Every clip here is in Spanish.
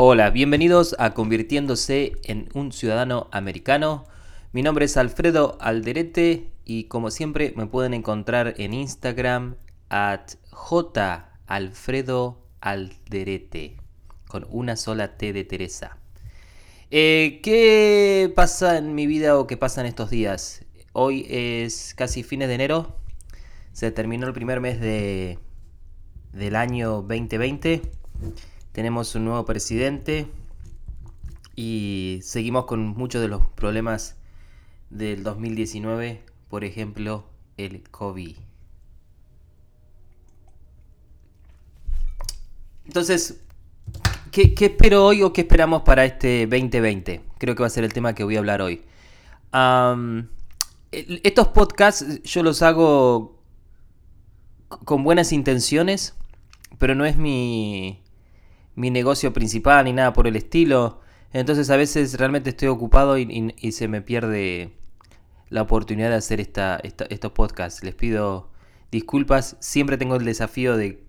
Hola, bienvenidos a Convirtiéndose en un Ciudadano Americano. Mi nombre es Alfredo Alderete y como siempre me pueden encontrar en Instagram at jalfredoalderete con una sola T de Teresa. Eh, ¿Qué pasa en mi vida o qué pasa en estos días? Hoy es casi fines de enero. Se terminó el primer mes de, del año 2020. Tenemos un nuevo presidente y seguimos con muchos de los problemas del 2019, por ejemplo, el COVID. Entonces, ¿qué, espero hoy o qué esperamos para este 2020? Creo que va a ser el tema que voy a hablar hoy. estos podcasts yo los hago con buenas intenciones, pero no es mi, mi negocio principal ni nada por el estilo. Entonces a veces realmente estoy ocupado y, se me pierde la oportunidad de hacer esta, estos podcasts. Les pido disculpas. Siempre tengo el desafío de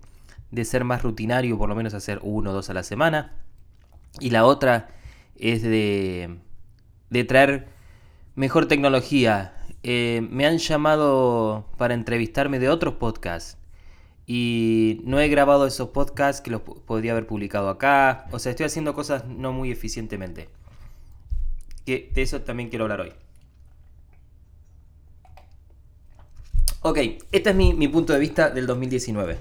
de ser más rutinario, por lo menos hacer uno o dos a la semana. Y la otra es de, de traer mejor tecnología. Eh, me han llamado para entrevistarme de otros podcasts. Y no he grabado esos podcasts que los podría haber publicado acá. O sea, estoy haciendo cosas no muy eficientemente. Que de eso también quiero hablar hoy. Ok, este es mi, mi punto de vista del 2019.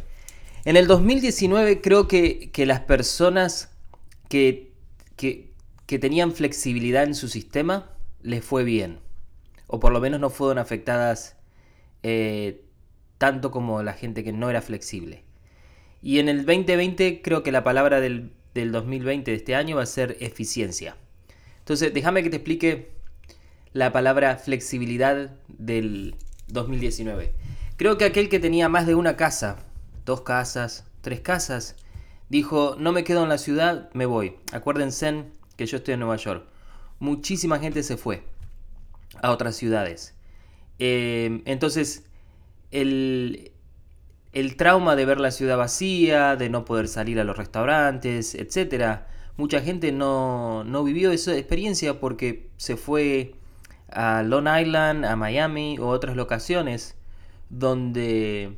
En el 2019 creo que, las personas que, tenían flexibilidad en su sistema les fue bien. O por lo menos no fueron afectadas eh, tanto como la gente que no era flexible. Y en el 2020 creo que la palabra del, del 2020 de este año va a ser eficiencia. Entonces déjame que te explique la palabra flexibilidad del 2019. Creo que aquel que tenía más de una casa dos casas, tres casas. Dijo, no me quedo en la ciudad, me voy. Acuérdense que yo estoy en Nueva York. Muchísima gente se fue a otras ciudades. Em, entonces, el, el trauma de ver la ciudad vacía, de no poder salir a los restaurantes, etc. Mucha gente no, no vivió esa experiencia porque se fue a Long Island, a Miami o otras locaciones donde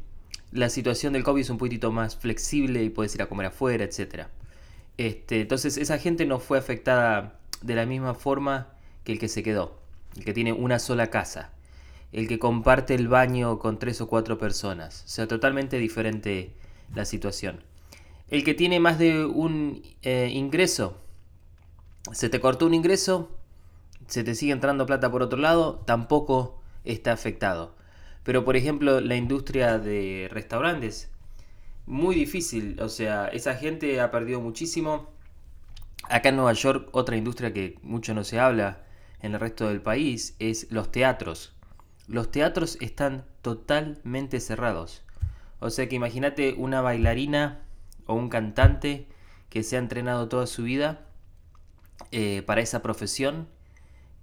la situación del COVID es un poquitito más flexible y puedes ir a comer afuera, etc. Este, entonces esa gente no fue afectada de la misma forma que el que se quedó, el que tiene una sola casa, el que comparte el baño con tres o cuatro personas. O sea, totalmente diferente la situación. El que tiene más de un eh, ingreso, se te cortó un ingreso, se te sigue entrando plata por otro lado, tampoco está afectado. Pero por ejemplo, la industria de restaurantes, muy difícil. O sea, esa gente ha perdido muchísimo. Acá en Nueva York, otra industria que mucho no se habla en el resto del país es los teatros. Los teatros están totalmente cerrados. O sea que imagínate una bailarina o un cantante que se ha entrenado toda su vida eh, para esa profesión.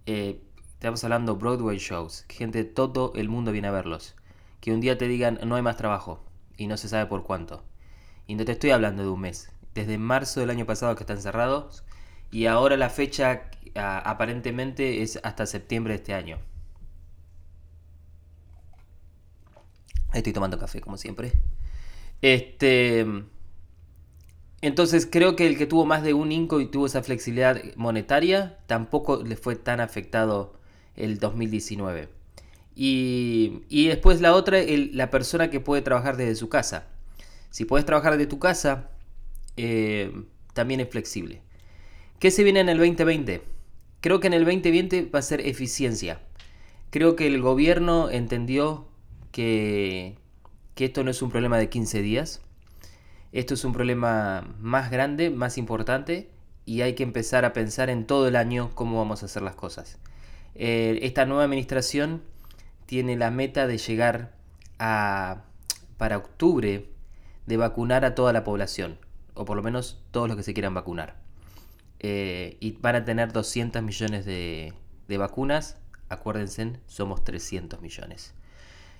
Eh, Estamos hablando Broadway shows, gente de todo el mundo viene a verlos. Que un día te digan no hay más trabajo y no se sabe por cuánto. Y no te estoy hablando de un mes. Desde marzo del año pasado que están cerrados y ahora la fecha aparentemente es hasta septiembre de este año. Estoy tomando café como siempre. Este entonces creo que el que tuvo más de un INCO y tuvo esa flexibilidad monetaria tampoco le fue tan afectado el 2019. Y, y después la otra, la persona que puede trabajar desde su casa. Si puedes trabajar desde tu casa, eh, también es flexible. ¿Qué se viene en el 2020? Creo que en el 2020 va a ser eficiencia. Creo que el gobierno entendió que, esto no es un problema de 15 días. Esto es un problema más grande, más importante y hay que empezar a pensar en todo el año cómo vamos a hacer las cosas. Eh, esta nueva administración tiene la meta de llegar a, para octubre, de vacunar a toda la población, o por lo menos todos los que se quieran vacunar. Eh, y van a tener 200 millones de, vacunas, acuérdense, somos 300 millones.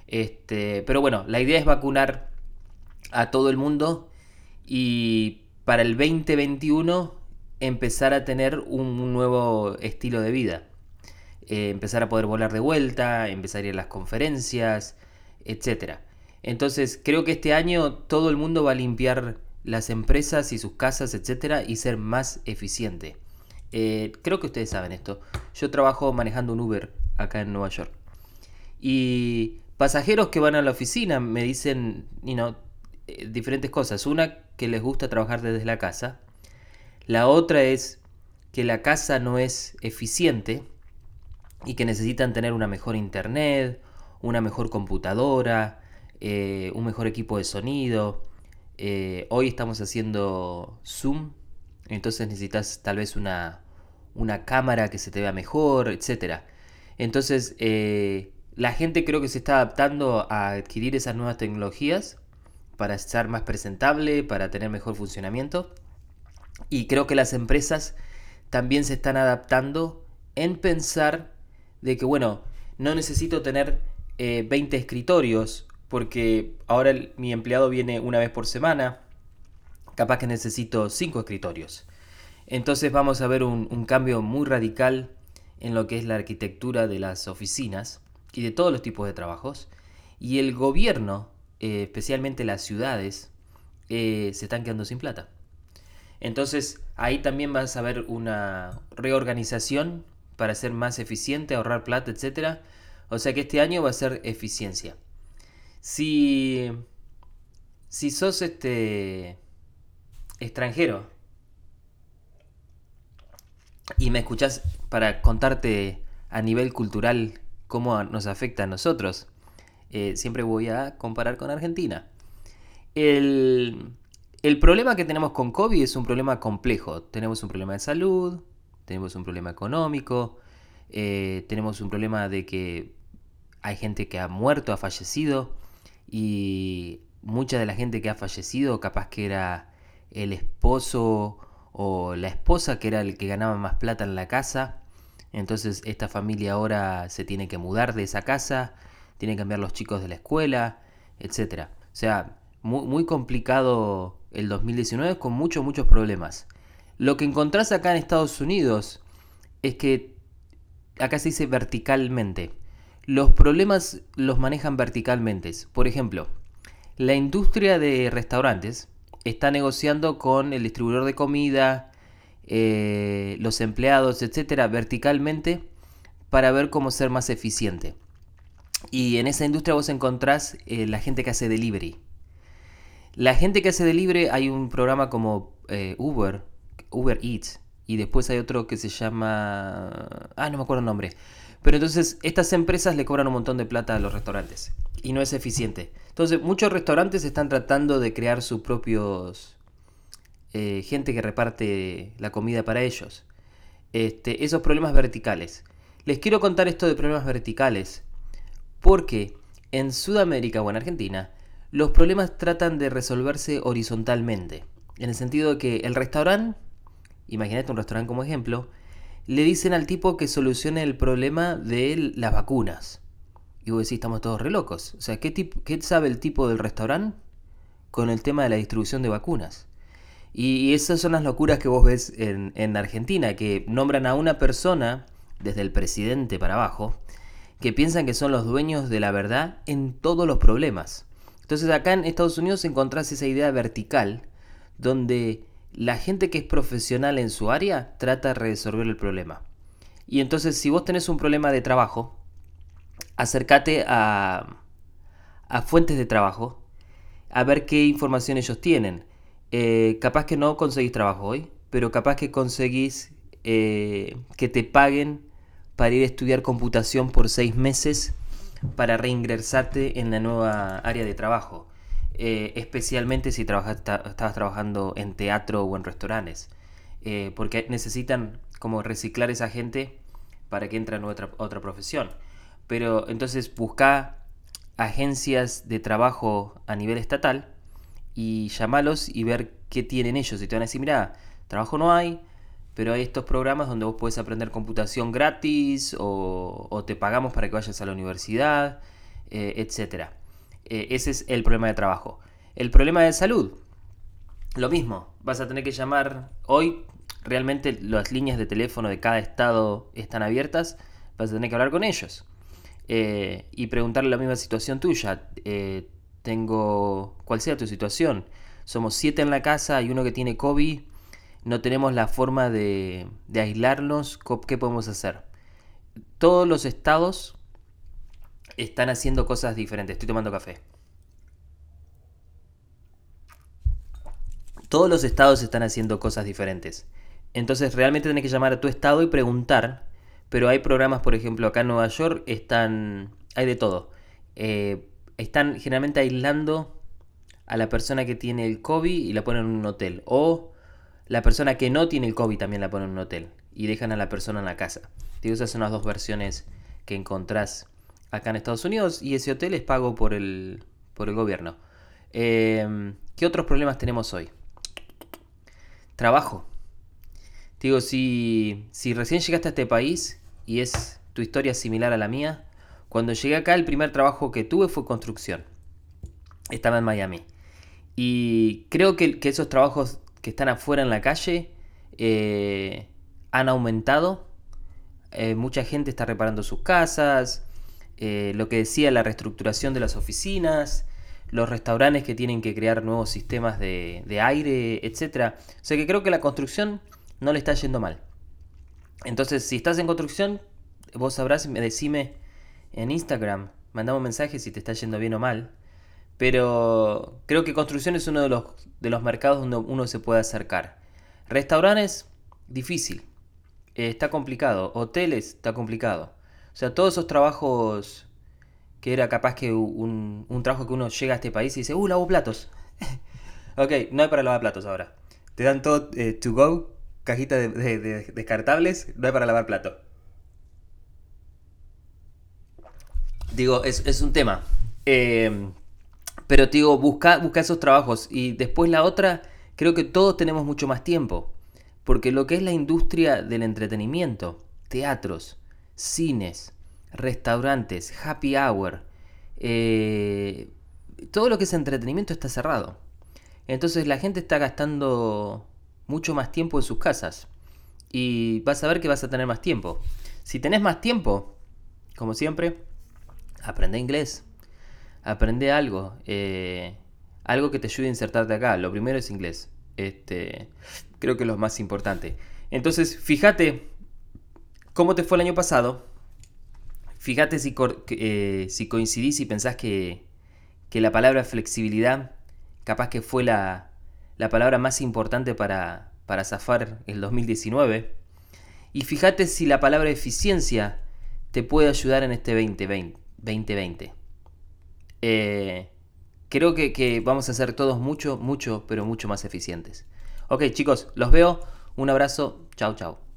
Este, pero bueno, la idea es vacunar a todo el mundo y para el 2021 empezar a tener un nuevo estilo de vida. Eh, empezar a poder volar de vuelta, empezar a ir a las conferencias, etc. Entonces creo que este año todo el mundo va a limpiar las empresas y sus casas, etc. y ser más eficiente. Eh, creo que ustedes saben esto. Yo trabajo manejando un Uber acá en Nueva York. Y pasajeros que van a la oficina me dicen eh, diferentes cosas. Una, que les gusta trabajar desde la casa. La otra es que la casa no es eficiente y que necesitan tener una mejor internet, una mejor computadora, eh, un mejor equipo de sonido. Eh, hoy estamos haciendo Zoom, entonces necesitas tal vez una, una cámara que se te vea mejor, etc. Entonces, la gente creo que se está adaptando a adquirir esas nuevas tecnologías para estar más presentable, para tener mejor funcionamiento. Y creo que las empresas también se están adaptando en pensar de que, bueno, no necesito tener 20 eh, escritorios porque ahora mi empleado viene una vez por semana, capaz que necesito 5 escritorios. Entonces vamos a ver un, cambio muy radical en lo que es la arquitectura de las oficinas y de todos los tipos de trabajos. Y el gobierno, eh, especialmente las ciudades, eh, se están quedando sin plata. Entonces ahí también vas a ver una reorganización para ser más eficiente, ahorrar plata, etc. O sea que este año va a ser eficiencia. Si, si sos este extranjero y me escuchás para contarte a nivel cultural cómo nos afecta a nosotros, eh, siempre voy a comparar con Argentina. El, el problema que tenemos con COVID es un problema complejo. Tenemos un problema de salud, tenemos un problema económico, eh, tenemos un problema de que hay gente que ha muerto, ha fallecido, y mucha de la gente que ha fallecido capaz que era el esposo o la esposa que era el que ganaba más plata en la casa. Entonces esta familia ahora se tiene que mudar de esa casa, tiene que cambiar los chicos de la escuela, etc. O sea, muy, muy complicado el 2019 con muchos, muchos problemas. Lo que encontrás acá en Estados Unidos es que acá se dice verticalmente. Los problemas los manejan verticalmente. Por ejemplo, la industria de restaurantes está negociando con el distribuidor de comida, eh, los empleados, etcétera, verticalmente para ver cómo ser más eficiente. Y en esa industria vos encontrás eh, la gente que hace delivery. La gente que hace delivery, hay un programa como eh, Uber, Uber Eats. Y después hay otro que se llama... Ah, no me acuerdo el nombre. Pero entonces estas empresas le cobran un montón de plata a los restaurantes. Y no es eficiente. Entonces muchos restaurantes están tratando de crear sus propios... Eh, gente que reparte la comida para ellos. Este, esos problemas verticales. Les quiero contar esto de problemas verticales. Porque en Sudamérica o en Argentina, los problemas tratan de resolverse horizontalmente. En el sentido de que el restaurante imagínate un restaurante como ejemplo, le dicen al tipo que solucione el problema de las vacunas. Y vos decís, estamos todos re locos. O sea, ¿qué, qué sabe el tipo del restaurante con el tema de la distribución de vacunas? Y esas son las locuras que vos ves en, en Argentina, que nombran a una persona, desde el presidente para abajo, que piensan que son los dueños de la verdad en todos los problemas. Entonces acá en Estados Unidos encontrás esa idea vertical, donde la gente que es profesional en su área trata de resolver el problema. Y entonces si vos tenés un problema de trabajo, acércate a fuentes de trabajo a ver qué información ellos tienen. Eh, capaz que no conseguís trabajo hoy, pero capaz que conseguís eh, que te paguen para ir a estudiar computación por seis meses para reingresarte en la nueva área de trabajo. Eh, especialmente si estabas trabajando en teatro o en restaurantes, porque necesitan como reciclar esa gente para que entre en otra profesión. Pero entonces busca agencias de trabajo a nivel estatal y llamalos y ver qué tienen ellos. Y te van a decir, mira, trabajo no hay, pero hay estos programas donde vos puedes aprender computación gratis o, te pagamos para que vayas a la universidad, eh, etcétera. Eh, ese es el problema de trabajo. El problema de salud, lo mismo. Vas a tener que llamar hoy, realmente las líneas de teléfono de cada estado están abiertas, vas a tener que hablar con ellos. Eh, y preguntarle la misma situación tuya. Tengo, ¿cuál sea tu situación? Somos siete en la casa, hay uno que tiene COVID, no tenemos la forma de, de aislarnos, ¿qué podemos hacer? Todos los estados están haciendo cosas diferentes. Estoy tomando café. Todos los estados están haciendo cosas diferentes. Entonces realmente tenés que llamar a tu estado y preguntar. Pero hay programas, por ejemplo, acá en Nueva York están... Hay de todo. Eh, están generalmente aislando a la persona que tiene el COVID y la ponen en un hotel. O la persona que no tiene el COVID también la ponen en un hotel. Y dejan a la persona en la casa. Digo, esas son las dos versiones que encontrás acá en Estados Unidos. Y ese hotel es pago por el, por el gobierno. Eh, ¿Qué otros problemas tenemos hoy? Trabajo. Digo, si, si recién llegaste a este país y es tu historia similar a la mía, cuando llegué acá el primer trabajo que tuve fue construcción. Estaba en Miami. Y creo que, esos trabajos que están afuera en la calle eh, han aumentado. Eh, mucha gente está reparando sus casas. Eh, lo que decía la reestructuración de las oficinas los restaurantes que tienen que crear nuevos sistemas de, aire, etc. O sea que creo que la construcción no le está yendo mal. Entonces, si estás en construcción, vos sabrás, me decime en Instagram, mandame un mensaje si te está yendo bien o mal. Pero creo que construcción es uno de los, de los mercados donde uno se puede acercar. Restaurantes, difícil. Eh, está complicado. Hoteles, está complicado. O sea, todos esos trabajos que era capaz que un, trabajo que uno llega a este país y dice, uh, lavo platos. ok, no hay para lavar platos ahora. Te dan todo eh, to go, cajita de, descartables, no hay para lavar plato. Digo, es, un tema. Em, pero digo, busca, busca esos trabajos. Y después la otra, creo que todos tenemos mucho más tiempo. Porque lo que es la industria del entretenimiento, teatros, cines, restaurantes, happy hour, eh, todo lo que es entretenimiento está cerrado. Entonces la gente está gastando mucho más tiempo en sus casas. Y vas a ver que vas a tener más tiempo. Si tenés más tiempo, como siempre, aprende inglés. Aprende algo. Eh, algo que te ayude a insertarte acá. Lo primero es inglés. Este, creo que es lo más importante. Entonces, fíjate cómo te fue el año pasado Fíjate si, eh, si coincidís y pensás que, la palabra flexibilidad capaz que fue la, palabra más importante para, para zafar el 2019. Y fíjate si la palabra eficiencia te puede ayudar en este 2020. 2020. Eh, creo que, que, vamos a ser todos mucho, mucho, pero mucho más eficientes. Ok chicos, los veo. Un abrazo. Chao, chao.